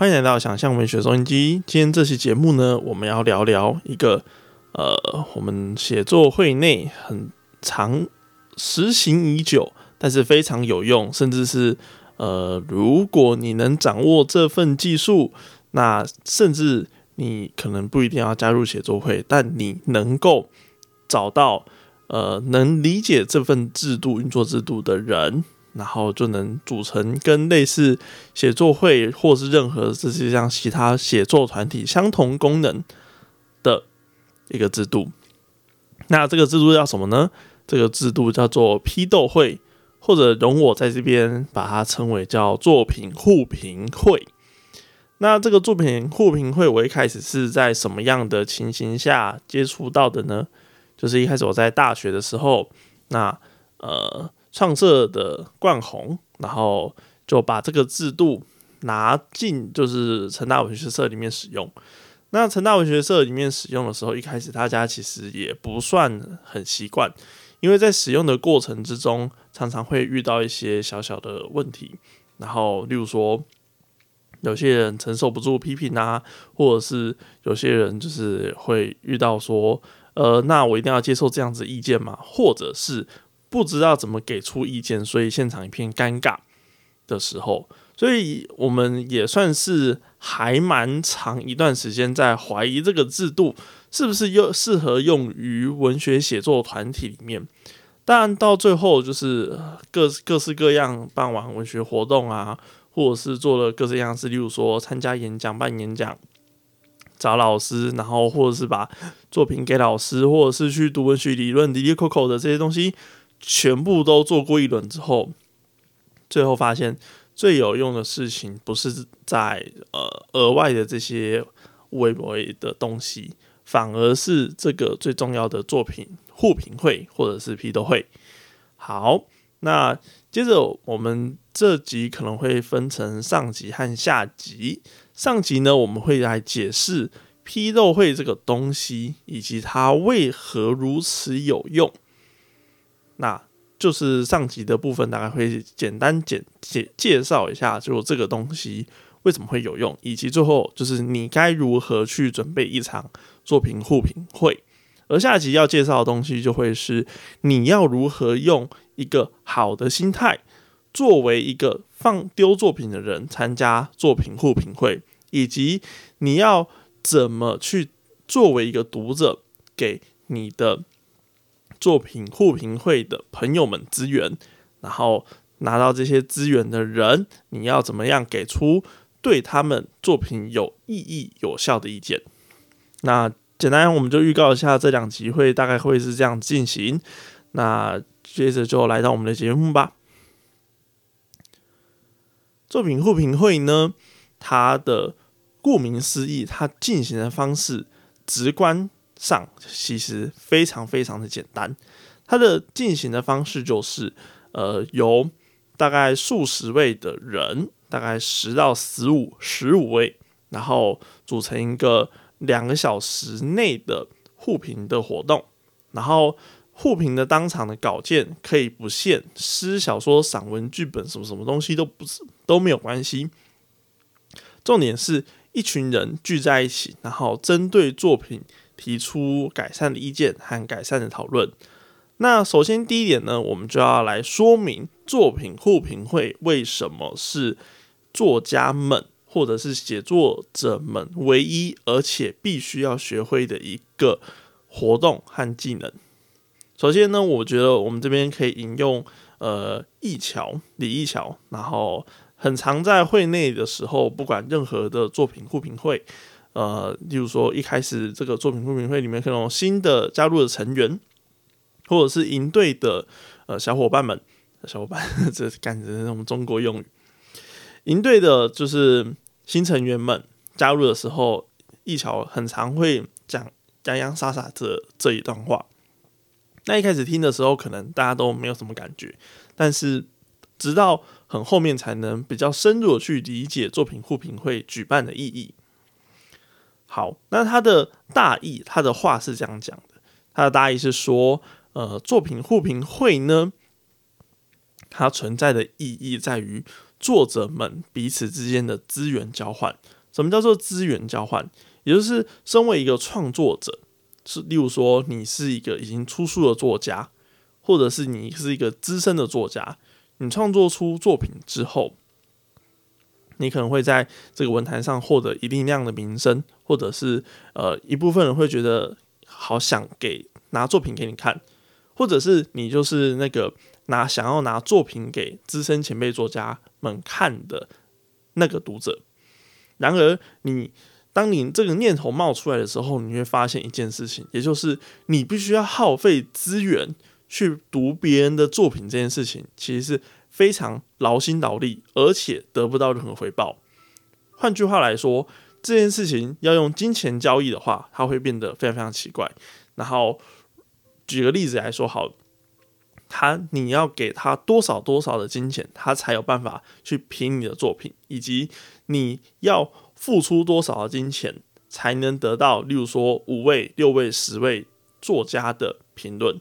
欢迎来到想象文学收音机。今天这期节目呢，我们要聊聊一个呃，我们写作会内很长实行已久，但是非常有用，甚至是呃，如果你能掌握这份技术，那甚至你可能不一定要加入写作会，但你能够找到呃，能理解这份制度运作制度的人。然后就能组成跟类似写作会或是任何这些像其他写作团体相同功能的一个制度。那这个制度叫什么呢？这个制度叫做批斗会，或者容我在这边把它称为叫作品互评会。那这个作品互评会，我一开始是在什么样的情形下接触到的呢？就是一开始我在大学的时候，那呃。创社的冠宏，然后就把这个制度拿进就是成大文学社里面使用。那成大文学社里面使用的时候，一开始大家其实也不算很习惯，因为在使用的过程之中，常常会遇到一些小小的问题。然后，例如说，有些人承受不住批评啊，或者是有些人就是会遇到说，呃，那我一定要接受这样子意见吗？或者是。不知道怎么给出意见，所以现场一片尴尬的时候，所以我们也算是还蛮长一段时间在怀疑这个制度是不是又适合用于文学写作团体里面。但，到最后就是各各式各样办完文学活动啊，或者是做了各式样事，例如说参加演讲、办演讲、找老师，然后或者是把作品给老师，或者是去读文学理论、滴滴 Coco 的这些东西。全部都做过一轮之后，最后发现最有用的事情不是在呃额外的这些微博的东西，反而是这个最重要的作品互评会或者是批斗会。好，那接着我们这集可能会分成上集和下集。上集呢，我们会来解释批斗会这个东西以及它为何如此有用。那就是上集的部分，大概会简单简介介绍一下，就这个东西为什么会有用，以及最后就是你该如何去准备一场作品互评会。而下集要介绍的东西，就会是你要如何用一个好的心态，作为一个放丢作品的人参加作品互评会，以及你要怎么去作为一个读者给你的。作品互评会的朋友们资源，然后拿到这些资源的人，你要怎么样给出对他们作品有意义、有效的意见？那简单，我们就预告一下这两集会大概会是这样进行。那接着就来到我们的节目吧。作品互评会呢，它的顾名思义，它进行的方式直观。上其实非常非常的简单，它的进行的方式就是，呃，由大概数十位的人，大概十到十五十五位，然后组成一个两个小时内的互评的活动，然后互评的当场的稿件可以不限诗、小说、散文、剧本，什么什么东西都不是都没有关系，重点是一群人聚在一起，然后针对作品。提出改善的意见和改善的讨论。那首先第一点呢，我们就要来说明作品互评会为什么是作家们或者是写作者们唯一而且必须要学会的一个活动和技能。首先呢，我觉得我们这边可以引用呃易桥李易桥，然后很常在会内的时候，不管任何的作品互评会。呃，例如说，一开始这个作品互评会里面可能有新的加入的成员，或者是营队的呃小伙伴们，小伙伴 这感觉那种中国用语，营队的就是新成员们加入的时候，一桥很常会讲洋洋洒洒这这一段话。那一开始听的时候，可能大家都没有什么感觉，但是直到很后面才能比较深入的去理解作品互评会举办的意义。好，那他的大意，他的话是这样讲的。他的大意是说，呃，作品互评会呢，它存在的意义在于作者们彼此之间的资源交换。什么叫做资源交换？也就是身为一个创作者，是例如说你是一个已经出书的作家，或者是你是一个资深的作家，你创作出作品之后，你可能会在这个文坛上获得一定量的名声，或者是呃一部分人会觉得好想给拿作品给你看，或者是你就是那个拿想要拿作品给资深前辈作家们看的那个读者。然而，你当你这个念头冒出来的时候，你会发现一件事情，也就是你必须要耗费资源去读别人的作品。这件事情其实是非常劳心劳力，而且得不到任何回报。换句话来说，这件事情要用金钱交易的话，它会变得非常非常奇怪。然后，举个例子来说，好，他你要给他多少多少的金钱，他才有办法去评你的作品，以及。你要付出多少的金钱才能得到，例如说五位、六位、十位作家的评论？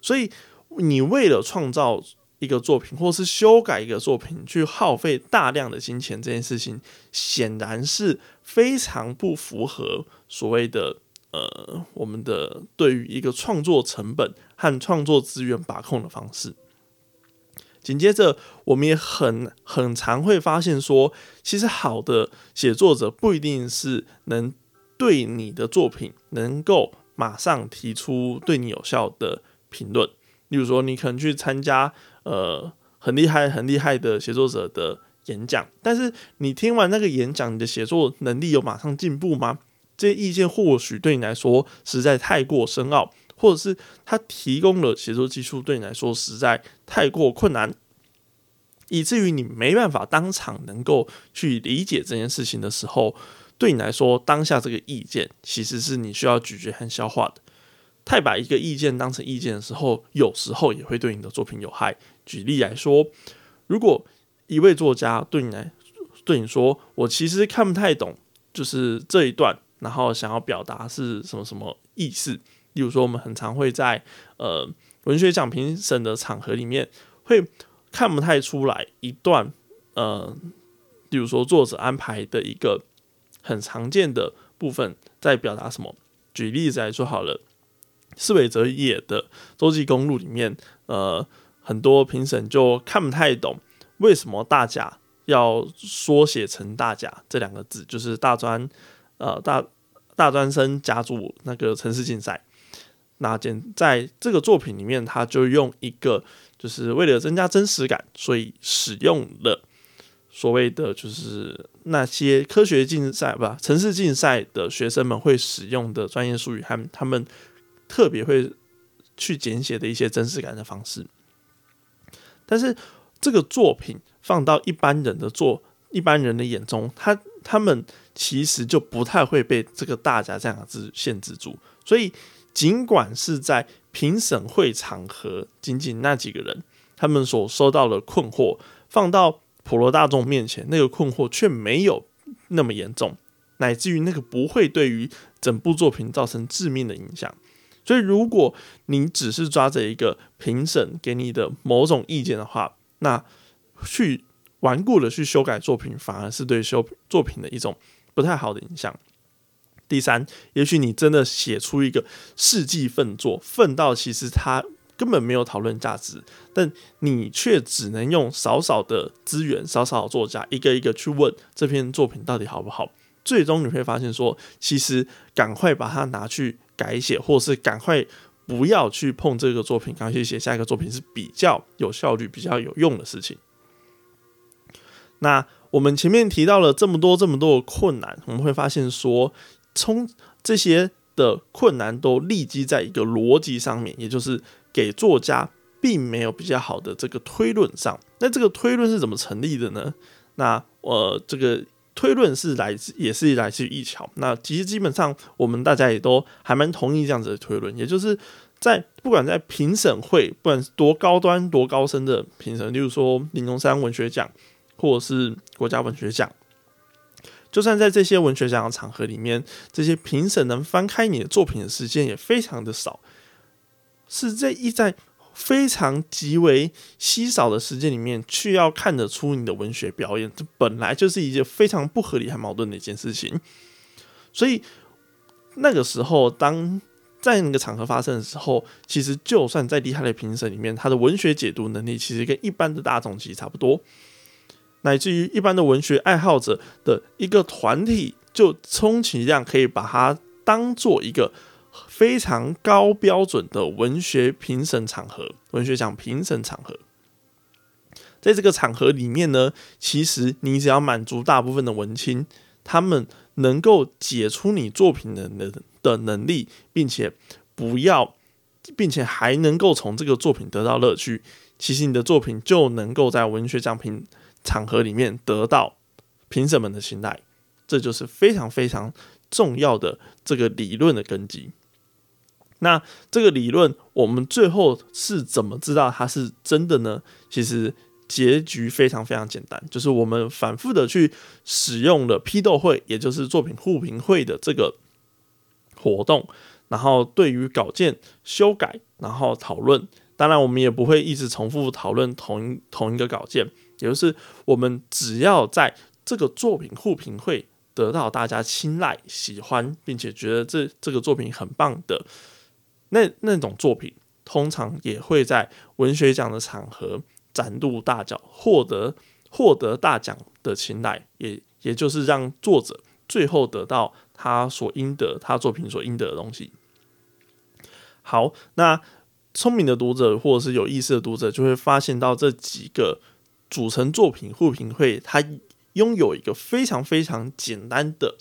所以，你为了创造一个作品，或是修改一个作品，去耗费大量的金钱，这件事情显然是非常不符合所谓的呃我们的对于一个创作成本和创作资源把控的方式。紧接着，我们也很很常会发现说，其实好的写作者不一定是能对你的作品能够马上提出对你有效的评论。例如说，你可能去参加呃很厉害很厉害的写作者的演讲，但是你听完那个演讲，你的写作能力有马上进步吗？这些意见或许对你来说实在太过深奥。或者是他提供了写作技术对你来说实在太过困难，以至于你没办法当场能够去理解这件事情的时候，对你来说当下这个意见其实是你需要咀嚼和消化的。太把一个意见当成意见的时候，有时候也会对你的作品有害。举例来说，如果一位作家对你来对你说：“我其实看不太懂，就是这一段，然后想要表达是什么什么意思。”例如说，我们很常会在呃文学奖评审的场合里面，会看不太出来一段呃，例如说作者安排的一个很常见的部分在表达什么。举例子来说好了，四维哲也的《洲际公路》里面，呃，很多评审就看不太懂为什么大甲要缩写成大甲这两个字，就是大专呃大大专生甲组那个城市竞赛。那简在这个作品里面，他就用一个，就是为了增加真实感，所以使用了所谓的就是那些科学竞赛不，城市竞赛的学生们会使用的专业术语，和他们特别会去简写的一些真实感的方式。但是这个作品放到一般人的做一般人的眼中，他他们其实就不太会被这个“大家”这两个字限制住，所以。尽管是在评审会场合，仅仅那几个人，他们所收到的困惑，放到普罗大众面前，那个困惑却没有那么严重，乃至于那个不会对于整部作品造成致命的影响。所以，如果你只是抓着一个评审给你的某种意见的话，那去顽固的去修改作品，反而是对修作品的一种不太好的影响。第三，也许你真的写出一个世纪奋作，奋到其实它根本没有讨论价值，但你却只能用少少的资源、少少的作家一个一个去问这篇作品到底好不好。最终你会发现，说其实赶快把它拿去改写，或是赶快不要去碰这个作品，赶快去写下一个作品是比较有效率、比较有用的事情。那我们前面提到了这么多、这么多的困难，我们会发现说。从这些的困难都立基在一个逻辑上面，也就是给作家并没有比较好的这个推论上。那这个推论是怎么成立的呢？那呃，这个推论是来自也是来自于一桥。那其实基本上我们大家也都还蛮同意这样子的推论，也就是在不管在评审会，不管是多高端多高深的评审，例如说林中山文学奖或者是国家文学奖。就算在这些文学奖的场合里面，这些评审能翻开你的作品的时间也非常的少，是这一在非常极为稀少的时间里面，去要看得出你的文学表演，这本来就是一件非常不合理和矛盾的一件事情。所以那个时候，当在那个场合发生的时候，其实就算再厉害的评审里面，他的文学解读能力其实跟一般的大众其实差不多，乃至于一般的文学爱好者的一个团体，就充其量可以把它当做一个。非常高标准的文学评审场合，文学奖评审场合，在这个场合里面呢，其实你只要满足大部分的文青，他们能够解出你作品的能的能力，并且不要，并且还能够从这个作品得到乐趣，其实你的作品就能够在文学奖评场合里面得到评审们的青睐，这就是非常非常重要的这个理论的根基。那这个理论，我们最后是怎么知道它是真的呢？其实结局非常非常简单，就是我们反复的去使用了批斗会，也就是作品互评会的这个活动，然后对于稿件修改，然后讨论。当然，我们也不会一直重复讨论同一同一个稿件，也就是我们只要在这个作品互评会得到大家青睐、喜欢，并且觉得这这个作品很棒的。那那种作品通常也会在文学奖的场合崭露大脚，获得获得大奖的青睐，也也就是让作者最后得到他所应得，他作品所应得的东西。好，那聪明的读者或者是有意思的读者就会发现到这几个组成作品互评会，它拥有一个非常非常简单的。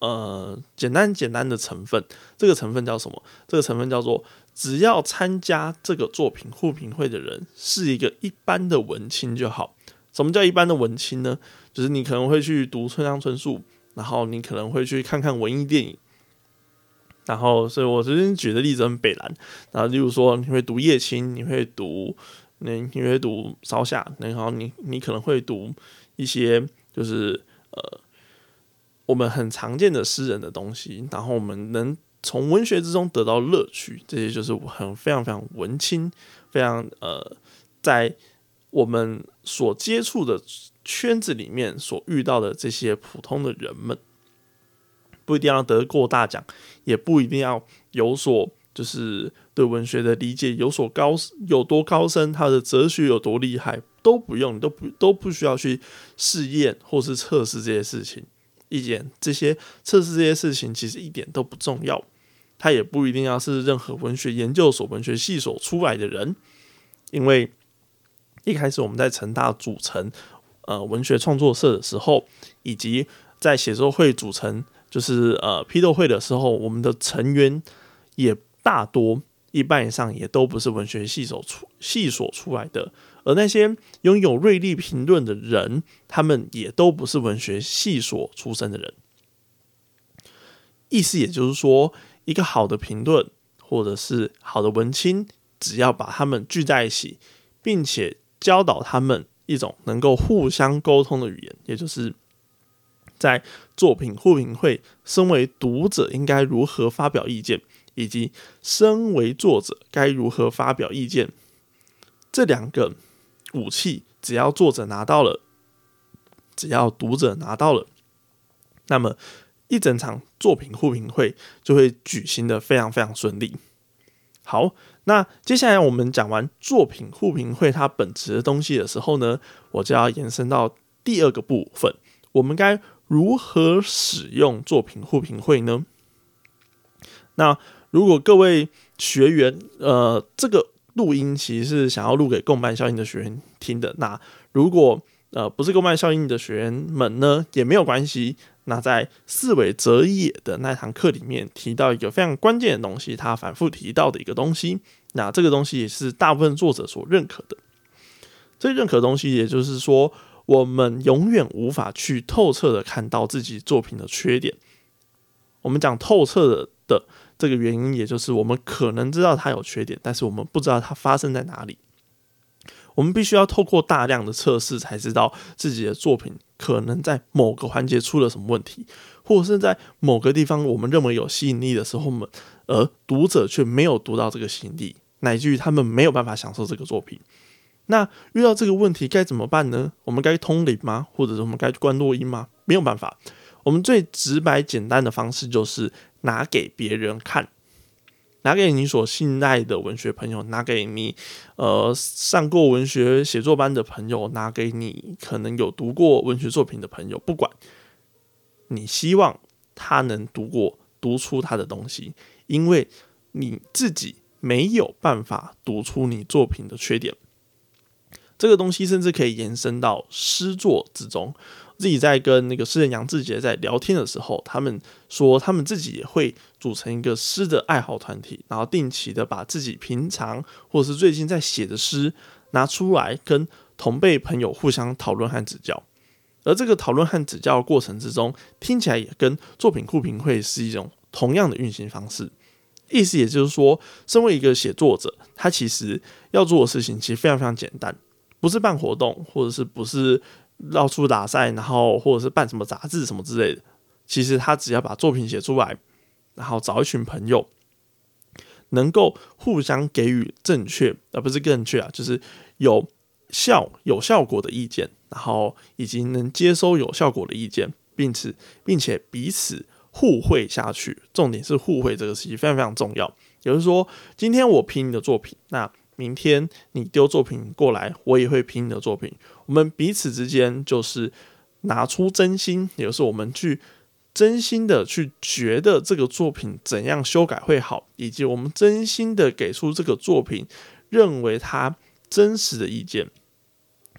呃，简单简单的成分，这个成分叫什么？这个成分叫做，只要参加这个作品互评会的人是一个一般的文青就好。什么叫一般的文青呢？就是你可能会去读村上春树，然后你可能会去看看文艺电影，然后，所以我这边举的例子很北蓝。然后，例如说，你会读叶青，你会读，你你会读烧夏，然后你你可能会读一些，就是呃。我们很常见的诗人的东西，然后我们能从文学之中得到乐趣，这些就是很非常非常文青，非常呃，在我们所接触的圈子里面所遇到的这些普通的人们，不一定要得过大奖，也不一定要有所就是对文学的理解有所高有多高深，他的哲学有多厉害，都不用，都不都不需要去试验或是测试这些事情。意见这些测试这些事情其实一点都不重要，他也不一定要是任何文学研究所、文学系所出来的人，因为一开始我们在成大组成呃文学创作社的时候，以及在写作会组成就是呃批斗会的时候，我们的成员也大多一半以上也都不是文学系所出系所出来的。而那些拥有锐利评论的人，他们也都不是文学系所出身的人。意思也就是说，一个好的评论或者是好的文青，只要把他们聚在一起，并且教导他们一种能够互相沟通的语言，也就是在作品互评会，身为读者应该如何发表意见，以及身为作者该如何发表意见，这两个。武器只要作者拿到了，只要读者拿到了，那么一整场作品互评会就会举行的非常非常顺利。好，那接下来我们讲完作品互评会它本质的东西的时候呢，我就要延伸到第二个部分，我们该如何使用作品互评会呢？那如果各位学员，呃，这个。录音其实是想要录给共伴效应的学员听的。那如果呃不是共伴效应的学员们呢，也没有关系。那在四维哲也的那堂课里面提到一个非常关键的东西，他反复提到的一个东西。那这个东西也是大部分作者所认可的。这认可的东西，也就是说，我们永远无法去透彻的看到自己作品的缺点。我们讲透彻的的。这个原因，也就是我们可能知道它有缺点，但是我们不知道它发生在哪里。我们必须要透过大量的测试，才知道自己的作品可能在某个环节出了什么问题，或者是在某个地方我们认为有吸引力的时候，我们而读者却没有读到这个吸引力，乃至于他们没有办法享受这个作品。那遇到这个问题该怎么办呢？我们该通灵吗？或者是我们该关录音吗？没有办法。我们最直白简单的方式就是拿给别人看，拿给你所信赖的文学朋友，拿给你呃上过文学写作班的朋友，拿给你可能有读过文学作品的朋友，不管你希望他能读过读出他的东西，因为你自己没有办法读出你作品的缺点。这个东西甚至可以延伸到诗作之中。自己在跟那个诗人杨志杰在聊天的时候，他们说他们自己也会组成一个诗的爱好团体，然后定期的把自己平常或者是最近在写的诗拿出来跟同辈朋友互相讨论和指教。而这个讨论和指教的过程之中，听起来也跟作品库评会是一种同样的运行方式。意思也就是说，身为一个写作者，他其实要做的事情其实非常非常简单，不是办活动，或者是不是。到处打赛，然后或者是办什么杂志什么之类的，其实他只要把作品写出来，然后找一群朋友，能够互相给予正确而不是正确啊，就是有效有效果的意见，然后以及能接收有效果的意见，并且并且彼此互惠下去。重点是互惠这个事情非常非常重要。也就是说，今天我评你的作品，那。明天你丢作品过来，我也会评你的作品。我们彼此之间就是拿出真心，也就是我们去真心的去觉得这个作品怎样修改会好，以及我们真心的给出这个作品认为它真实的意见。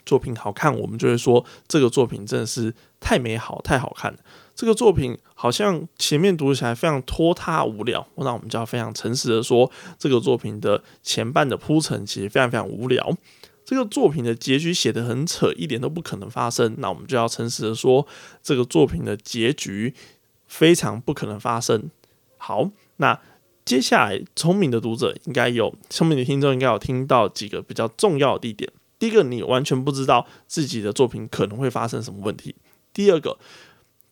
作品好看，我们就会说这个作品真的是太美好、太好看了。这个作品好像前面读起来非常拖沓无聊，那我们就要非常诚实的说，这个作品的前半的铺陈其实非常非常无聊。这个作品的结局写得很扯，一点都不可能发生，那我们就要诚实的说，这个作品的结局非常不可能发生。好，那接下来聪明的读者应该有，聪明的听众应该有听到几个比较重要的地点。第一个，你完全不知道自己的作品可能会发生什么问题；第二个。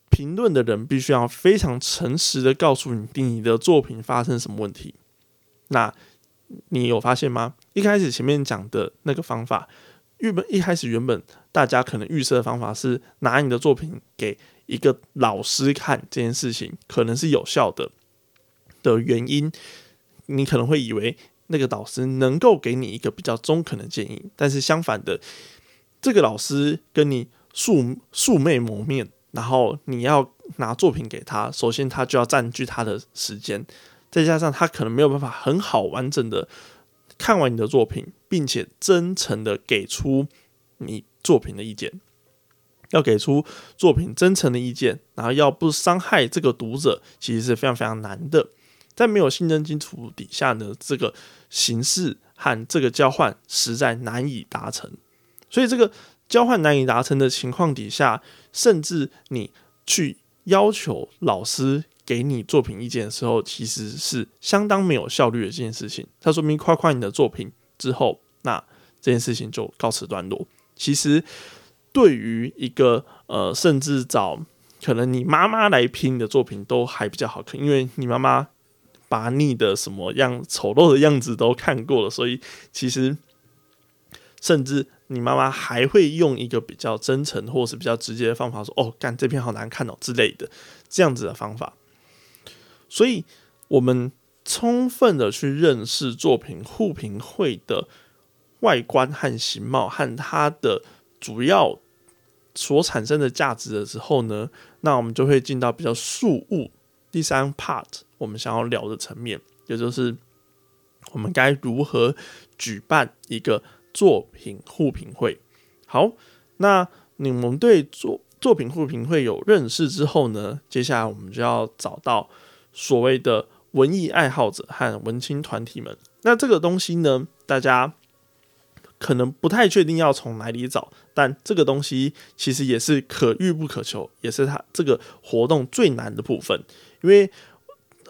评论的人必须要非常诚实的告诉你你的作品发生什么问题。那你有发现吗？一开始前面讲的那个方法，原本一开始原本大家可能预设的方法是拿你的作品给一个老师看，这件事情可能是有效的的原因，你可能会以为那个导师能够给你一个比较中肯的建议，但是相反的，这个老师跟你素素昧谋面。然后你要拿作品给他，首先他就要占据他的时间，再加上他可能没有办法很好完整的看完你的作品，并且真诚的给出你作品的意见。要给出作品真诚的意见，然后要不伤害这个读者，其实是非常非常难的。在没有信任基础底下呢，这个形式和这个交换实在难以达成。所以这个。交换难以达成的情况底下，甚至你去要求老师给你作品意见的时候，其实是相当没有效率的这件事情。他说明夸夸你的作品之后，那这件事情就告辞段落。其实对于一个呃，甚至找可能你妈妈来评你的作品都还比较好看，因为你妈妈把你的什么样丑陋的样子都看过了，所以其实甚至。你妈妈还会用一个比较真诚或是比较直接的方法说：“哦，干这篇好难看哦”之类的这样子的方法。所以，我们充分的去认识作品互评会的外观和形貌和它的主要所产生的价值的时候呢，那我们就会进到比较素物第三 part 我们想要聊的层面，也就是我们该如何举办一个。作品互评会，好，那你们对作作品互评会有认识之后呢？接下来我们就要找到所谓的文艺爱好者和文青团体们。那这个东西呢，大家可能不太确定要从哪里找，但这个东西其实也是可遇不可求，也是它这个活动最难的部分，因为。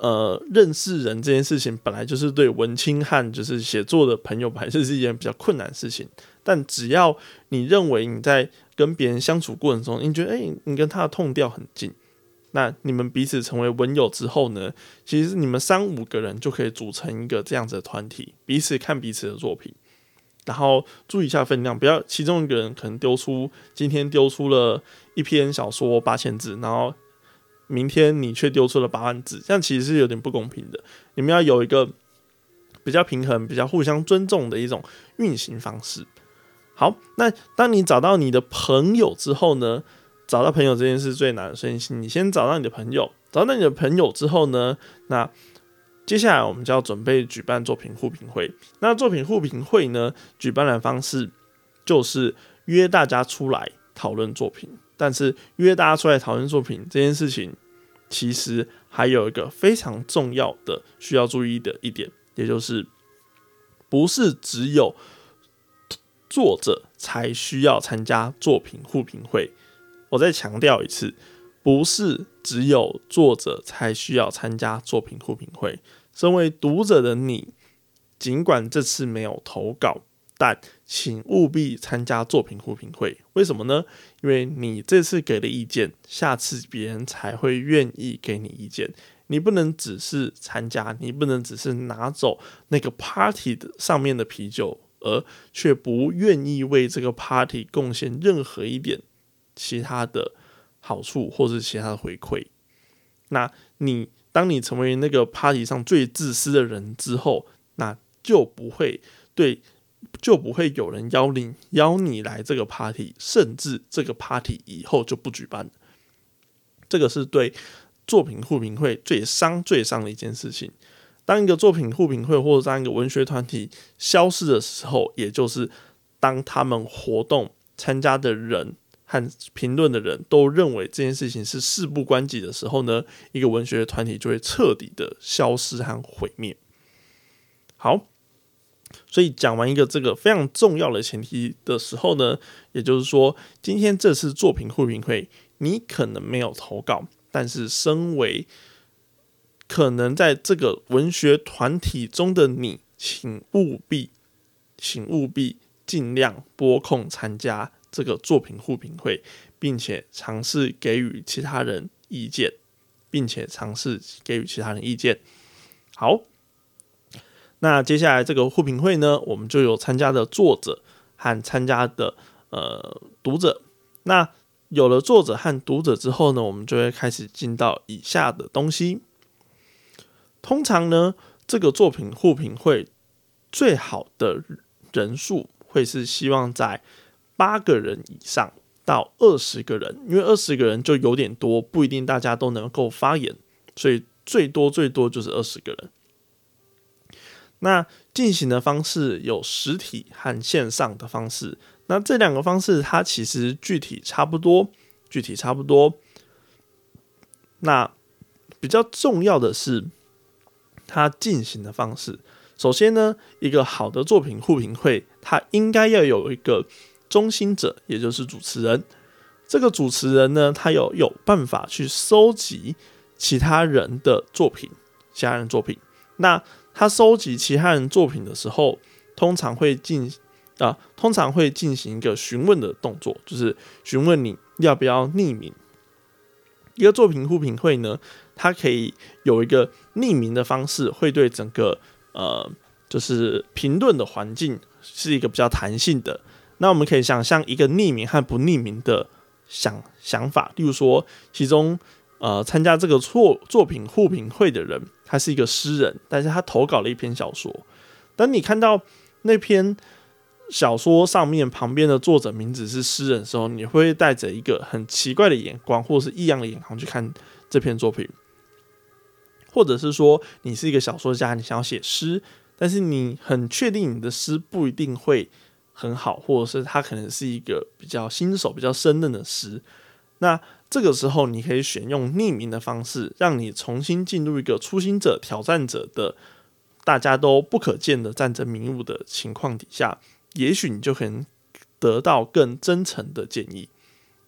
呃，认识人这件事情本来就是对文青和就是写作的朋友，本身是一件比较困难的事情。但只要你认为你在跟别人相处过程中，你觉得哎，你跟他的痛调很近，那你们彼此成为文友之后呢，其实你们三五个人就可以组成一个这样子的团体，彼此看彼此的作品，然后注意一下分量，不要其中一个人可能丢出今天丢出了一篇小说八千字，然后明天你却丢出了八万字，这样其实是有点不公平的。你们要有一个比较平衡、比较互相尊重的一种运行方式。好，那当你找到你的朋友之后呢？找到朋友这件事最难，所以你先找到你的朋友。找到你的朋友之后呢，那接下来我们就要准备举办作品互评会。那作品互评会呢，举办的方式就是约大家出来讨论作品。但是约大家出来讨论作品这件事情，其实还有一个非常重要的需要注意的一点，也就是不是只有作者才需要参加作品互评会。我再强调一次，不是只有作者才需要参加作品互评会。身为读者的你，尽管这次没有投稿，但请务必参加作品互评会。为什么呢？因为你这次给的意见，下次别人才会愿意给你意见。你不能只是参加，你不能只是拿走那个 party 的上面的啤酒，而却不愿意为这个 party 贡献任何一点。其他的好处，或是其他的回馈，那你当你成为那个 party 上最自私的人之后，那就不会对，就不会有人邀你邀你来这个 party，甚至这个 party 以后就不举办。这个是对作品互评会最伤最伤的一件事情。当一个作品互评会或者当一个文学团体消失的时候，也就是当他们活动参加的人。和评论的人都认为这件事情是事不关己的时候呢，一个文学团体就会彻底的消失和毁灭。好，所以讲完一个这个非常重要的前提的时候呢，也就是说，今天这次作品互评会，你可能没有投稿，但是身为可能在这个文学团体中的你，请务必，请务必尽量拨空参加。这个作品互评会，并且尝试给予其他人意见，并且尝试给予其他人意见。好，那接下来这个互评会呢，我们就有参加的作者和参加的呃读者。那有了作者和读者之后呢，我们就会开始进到以下的东西。通常呢，这个作品互评会最好的人数会是希望在。八个人以上到二十个人，因为二十个人就有点多，不一定大家都能够发言，所以最多最多就是二十个人。那进行的方式有实体和线上的方式，那这两个方式它其实具体差不多，具体差不多。那比较重要的是它进行的方式。首先呢，一个好的作品互评会，它应该要有一个。中心者，也就是主持人。这个主持人呢，他有有办法去收集其他人的作品，其他人作品。那他收集其他人作品的时候，通常会进啊，通常会进行一个询问的动作，就是询问你要不要匿名。一个作品互评会呢，它可以有一个匿名的方式，会对整个呃，就是评论的环境是一个比较弹性的。那我们可以想象一个匿名和不匿名的想想法，例如说，其中呃参加这个作作品互评会的人，他是一个诗人，但是他投稿了一篇小说。当你看到那篇小说上面旁边的作者名字是诗人的时候，你会带着一个很奇怪的眼光，或者是异样的眼光去看这篇作品，或者是说，你是一个小说家，你想要写诗，但是你很确定你的诗不一定会。很好，或者是他可能是一个比较新手、比较生嫩的诗。那这个时候，你可以选用匿名的方式，让你重新进入一个初心者、挑战者的大家都不可见的战争迷雾的情况底下，也许你就可能得到更真诚的建议。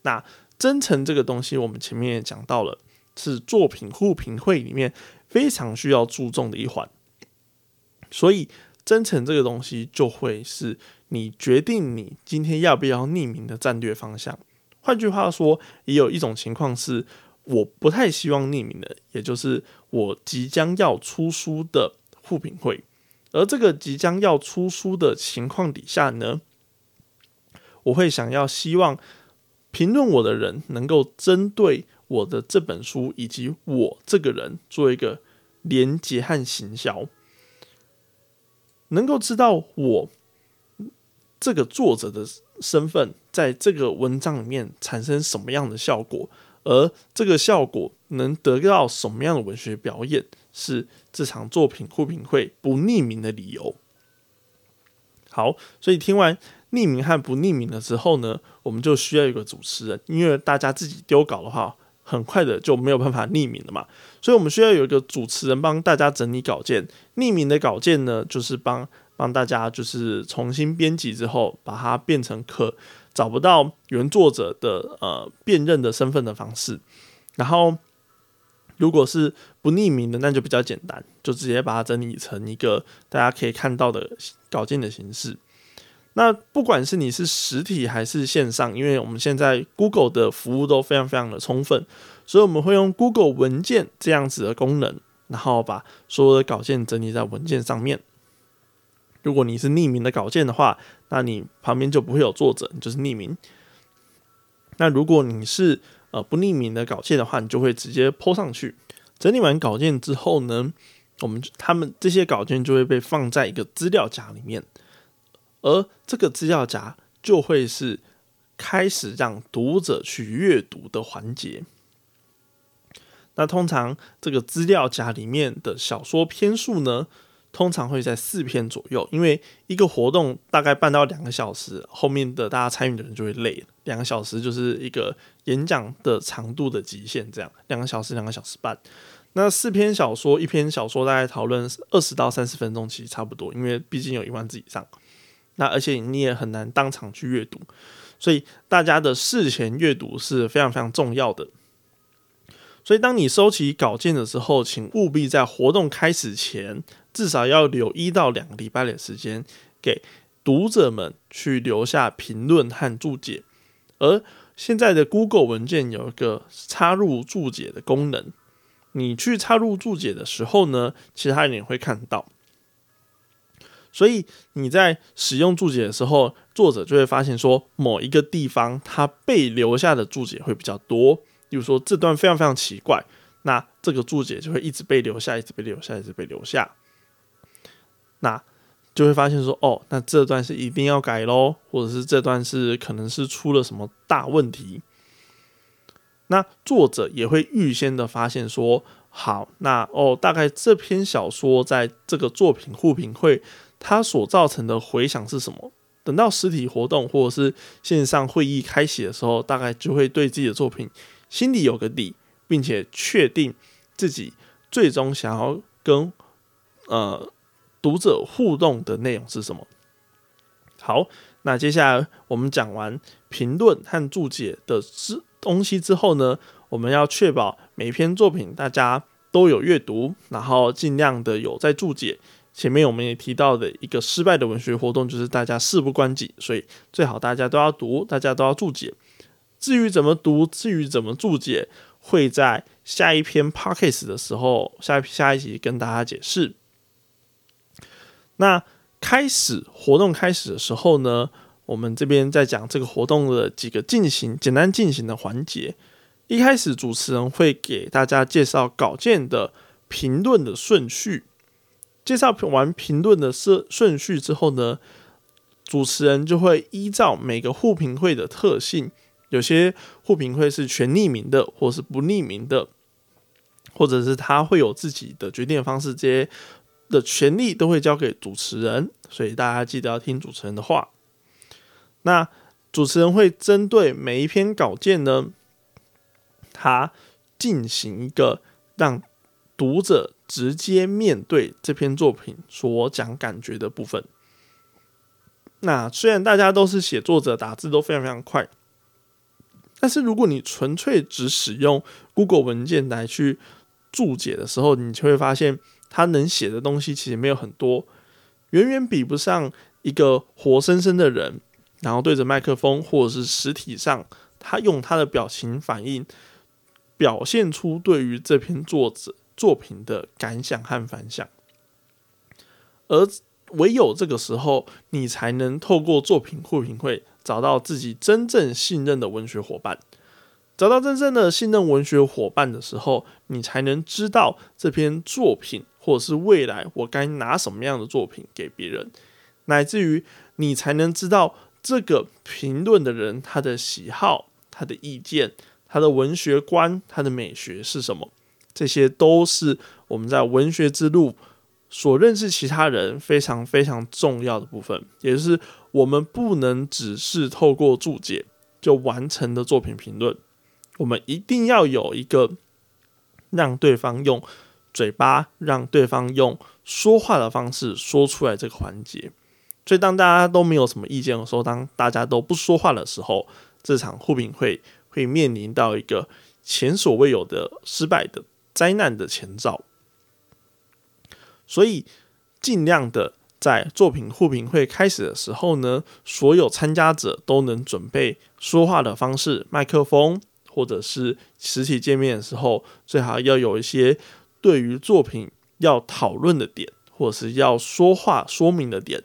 那真诚这个东西，我们前面也讲到了，是作品互评会里面非常需要注重的一环。所以，真诚这个东西就会是。你决定你今天要不要匿名的战略方向。换句话说，也有一种情况是，我不太希望匿名的，也就是我即将要出书的互评会。而这个即将要出书的情况底下呢，我会想要希望评论我的人能够针对我的这本书以及我这个人做一个连接和行销，能够知道我这个作者的身份在这个文章里面产生什么样的效果，而这个效果能得到什么样的文学表演。是这场作品互评会不匿名的理由。好，所以听完匿名和不匿名了之后呢，我们就需要一个主持人，因为大家自己丢稿的话，很快的就没有办法匿名了嘛。所以我们需要有一个主持人帮大家整理稿件。匿名的稿件呢，就是帮帮大家就是重新编辑之后，把它变成可找不到原作者的呃辨认的身份的方式，然后。如果是不匿名的，那就比较简单，就直接把它整理成一个大家可以看到的稿件的形式。那不管是你是实体还是线上，因为我们现在 Google 的服务都非常非常的充分，所以我们会用 Google 文件这样子的功能，然后把所有的稿件整理在文件上面。如果你是匿名的稿件的话，那你旁边就不会有作者，你就是匿名。那如果你是呃，不匿名的稿件的话，你就会直接泼上去。整理完稿件之后呢，我们他们这些稿件就会被放在一个资料夹里面，而这个资料夹就会是开始让读者去阅读的环节。那通常这个资料夹里面的小说篇数呢？通常会在四篇左右，因为一个活动大概办到两个小时，后面的大家参与的人就会累。两个小时就是一个演讲的长度的极限，这样两个小时、两个小时半。那四篇小说，一篇小说大概讨论二十到三十分钟，其实差不多，因为毕竟有一万字以上。那而且你也很难当场去阅读，所以大家的事前阅读是非常非常重要的。所以当你收集稿件的时候，请务必在活动开始前。至少要留一到两个礼拜的时间给读者们去留下评论和注解，而现在的 Google 文件有一个插入注解的功能，你去插入注解的时候呢，其他人也会看到，所以你在使用注解的时候，作者就会发现说某一个地方它被留下的注解会比较多，比如说这段非常非常奇怪，那这个注解就会一直被留下，一直被留下，一直被留下。那就会发现说，哦，那这段是一定要改喽，或者是这段是可能是出了什么大问题。那作者也会预先的发现说，好，那哦，大概这篇小说在这个作品互评会它所造成的回响是什么？等到实体活动或者是线上会议开启的时候，大概就会对自己的作品心里有个底，并且确定自己最终想要跟呃。读者互动的内容是什么？好，那接下来我们讲完评论和注解的之东西之后呢，我们要确保每篇作品大家都有阅读，然后尽量的有在注解。前面我们也提到的一个失败的文学活动就是大家事不关己，所以最好大家都要读，大家都要注解。至于怎么读，至于怎么注解，会在下一篇 p o c k s t 的时候，下下一集跟大家解释。那开始活动开始的时候呢，我们这边在讲这个活动的几个进行简单进行的环节。一开始主持人会给大家介绍稿件的评论的顺序，介绍完评论的顺顺序之后呢，主持人就会依照每个互评会的特性，有些互评会是全匿名的，或是不匿名的，或者是他会有自己的决定方式，这些。的权利都会交给主持人，所以大家记得要听主持人的话。那主持人会针对每一篇稿件呢，他进行一个让读者直接面对这篇作品所讲感觉的部分。那虽然大家都是写作者，打字都非常非常快，但是如果你纯粹只使用 Google 文件来去注解的时候，你就会发现。他能写的东西其实没有很多，远远比不上一个活生生的人，然后对着麦克风或者是实体上，他用他的表情反应，表现出对于这篇作者作品的感想和反响，而唯有这个时候，你才能透过作品互评会找到自己真正信任的文学伙伴。找到真正的信任文学伙伴的时候，你才能知道这篇作品，或者是未来我该拿什么样的作品给别人，乃至于你才能知道这个评论的人他的喜好、他的意见、他的文学观、他的美学是什么。这些都是我们在文学之路所认识其他人非常非常重要的部分，也就是我们不能只是透过注解就完成的作品评论。我们一定要有一个让对方用嘴巴，让对方用说话的方式说出来这个环节。所以，当大家都没有什么意见的时候，当大家都不说话的时候，这场互评会会面临到一个前所未有的失败的灾难的前兆。所以，尽量的在作品互评会开始的时候呢，所有参加者都能准备说话的方式，麦克风。或者是实体见面的时候，最好要有一些对于作品要讨论的点，或者是要说话说明的点，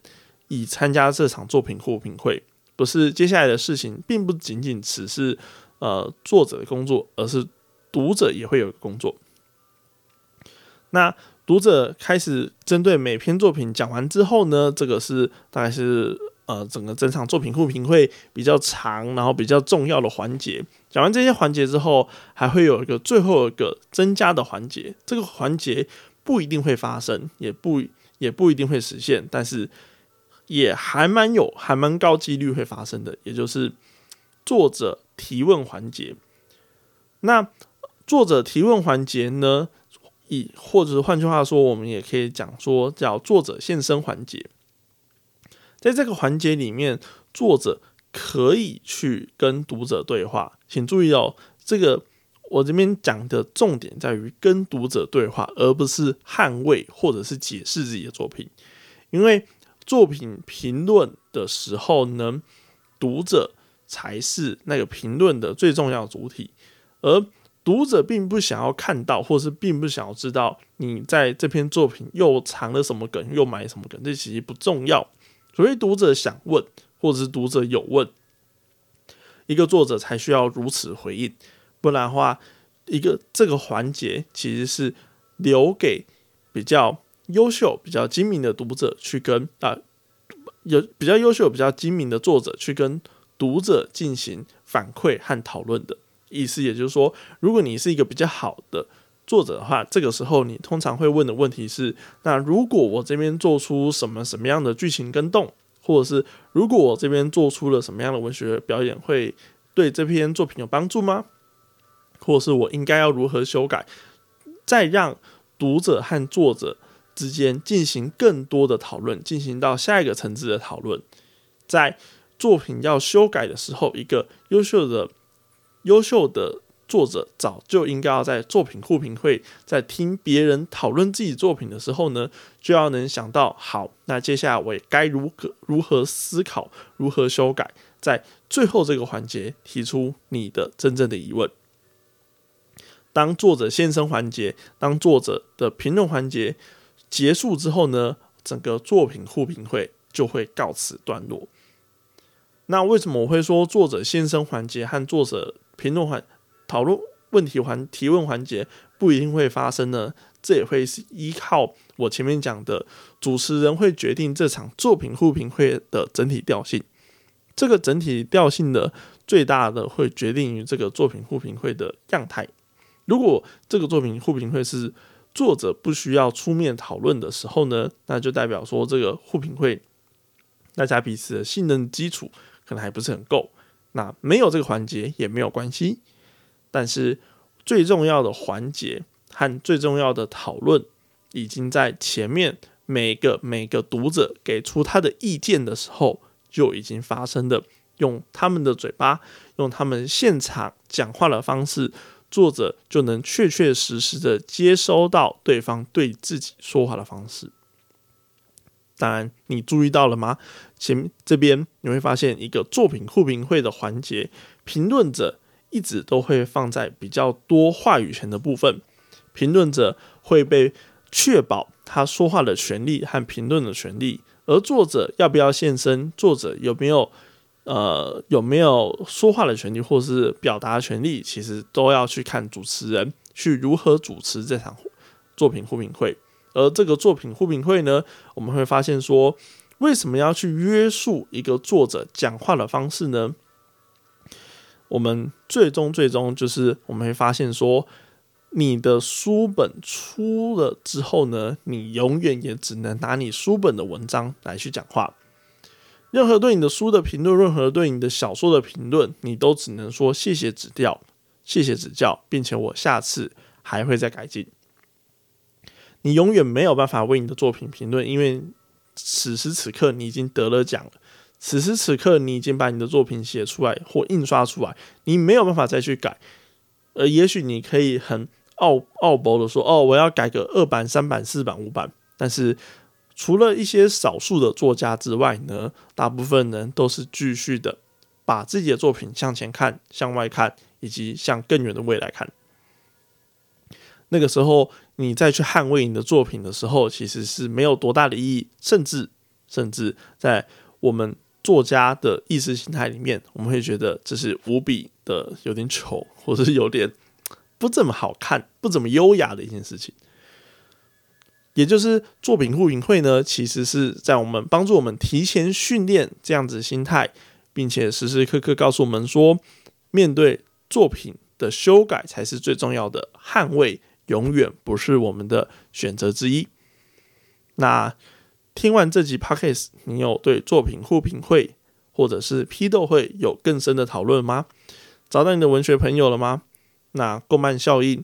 以参加这场作品互评会。不是接下来的事情，并不仅仅只是呃作者的工作，而是读者也会有工作。那读者开始针对每篇作品讲完之后呢，这个是大概是。呃，整个整场作品互评会比较长，然后比较重要的环节，讲完这些环节之后，还会有一个最后一个增加的环节。这个环节不一定会发生，也不也不一定会实现，但是也还蛮有，还蛮高几率会发生的，也就是作者提问环节。那作者提问环节呢，以或者是换句话说，我们也可以讲说叫作者现身环节。在这个环节里面，作者可以去跟读者对话。请注意哦，这个我这边讲的重点在于跟读者对话，而不是捍卫或者是解释自己的作品。因为作品评论的时候呢，读者才是那个评论的最重要主体，而读者并不想要看到，或是并不想要知道你在这篇作品又藏了什么梗，又埋什么梗，这其实不重要。所以读者想问，或者是读者有问，一个作者才需要如此回应，不然的话，一个这个环节其实是留给比较优秀、比较精明的读者去跟啊，有比较优秀、比较精明的作者去跟读者进行反馈和讨论的意思。也就是说，如果你是一个比较好的。作者的话，这个时候你通常会问的问题是：那如果我这边做出什么什么样的剧情跟动，或者是如果我这边做出了什么样的文学表演，会对这篇作品有帮助吗？或者是我应该要如何修改，再让读者和作者之间进行更多的讨论，进行到下一个层次的讨论，在作品要修改的时候，一个优秀的、优秀的。作者早就应该要在作品互评会，在听别人讨论自己作品的时候呢，就要能想到，好，那接下来我也该如何如何思考，如何修改，在最后这个环节提出你的真正的疑问。当作者现身环节，当作者的评论环节结束之后呢，整个作品互评会就会告辞段落。那为什么我会说作者现身环节和作者评论环？讨论问题环提问环节不一定会发生呢，这也会是依靠我前面讲的主持人会决定这场作品互评会的整体调性。这个整体调性的最大的会决定于这个作品互评会的样态。如果这个作品互评会是作者不需要出面讨论的时候呢，那就代表说这个互评会大家彼此的信任基础可能还不是很够。那没有这个环节也没有关系。但是最重要的环节和最重要的讨论，已经在前面每个每个读者给出他的意见的时候就已经发生的，用他们的嘴巴，用他们现场讲话的方式，作者就能确确实实的接收到对方对自己说话的方式。当然，你注意到了吗？前这边你会发现一个作品互评会的环节，评论者。一直都会放在比较多话语权的部分，评论者会被确保他说话的权利和评论的权利，而作者要不要现身，作者有没有呃有没有说话的权利或是表达权利，其实都要去看主持人去如何主持这场作品互评会。而这个作品互评会呢，我们会发现说，为什么要去约束一个作者讲话的方式呢？我们最终最终就是我们会发现说，你的书本出了之后呢，你永远也只能拿你书本的文章来去讲话。任何对你的书的评论，任何对你的小说的评论，你都只能说谢谢指教，谢谢指教，并且我下次还会再改进。你永远没有办法为你的作品评论，因为此时此刻你已经得了奖了。此时此刻，你已经把你的作品写出来或印刷出来，你没有办法再去改。呃，也许你可以很傲傲薄的说：“哦，我要改个二版、三版、四版、五版。”但是，除了一些少数的作家之外呢，大部分人都是继续的把自己的作品向前看、向外看，以及向更远的未来看。那个时候，你再去捍卫你的作品的时候，其实是没有多大的意义，甚至甚至在我们。作家的意识形态里面，我们会觉得这是无比的有点丑，或者是有点不怎么好看、不怎么优雅的一件事情。也就是作品互评会呢，其实是在我们帮助我们提前训练这样子心态，并且时时刻刻告诉我们说，面对作品的修改才是最重要的，捍卫永远不是我们的选择之一。那。听完这集 podcast，你有对作品互评会或者是批斗会有更深的讨论吗？找到你的文学朋友了吗？那共漫效应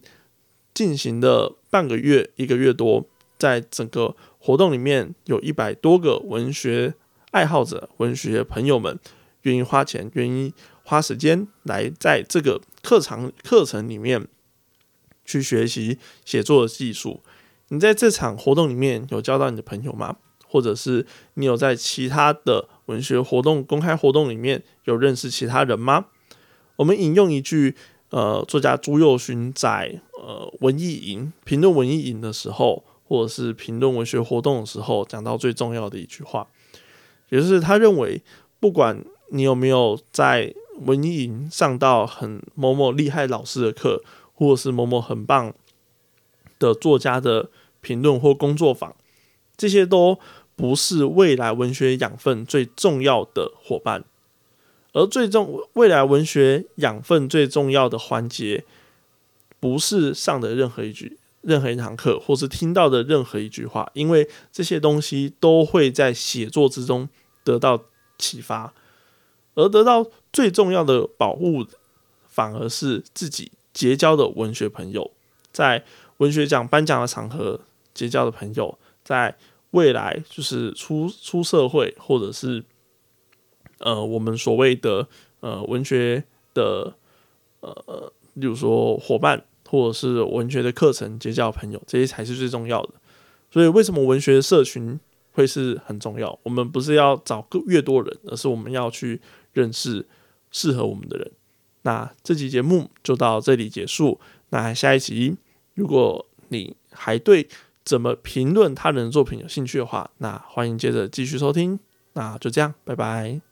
进行的半个月、一个月多，在整个活动里面有一百多个文学爱好者、文学朋友们愿意花钱、愿意花时间来在这个课堂课程里面去学习写作的技术。你在这场活动里面有交到你的朋友吗？或者是你有在其他的文学活动、公开活动里面有认识其他人吗？我们引用一句，呃，作家朱佑勋在呃文艺营评论文艺营的时候，或者是评论文学活动的时候，讲到最重要的一句话，也就是他认为，不管你有没有在文艺营上到很某某厉害老师的课，或者是某某很棒的作家的评论或工作坊，这些都。不是未来文学养分最重要的伙伴，而最重未来文学养分最重要的环节，不是上的任何一句、任何一堂课，或是听到的任何一句话，因为这些东西都会在写作之中得到启发，而得到最重要的保护，反而是自己结交的文学朋友，在文学奖颁奖的场合结交的朋友，在。未来就是出出社会，或者是呃，我们所谓的呃文学的呃，例如说伙伴，或者是文学的课程结交朋友，这些才是最重要的。所以，为什么文学社群会是很重要？我们不是要找个越多人，而是我们要去认识适合我们的人。那这期节目就到这里结束。那下一集，如果你还对。怎么评论他人的作品？有兴趣的话，那欢迎接着继续收听。那就这样，拜拜。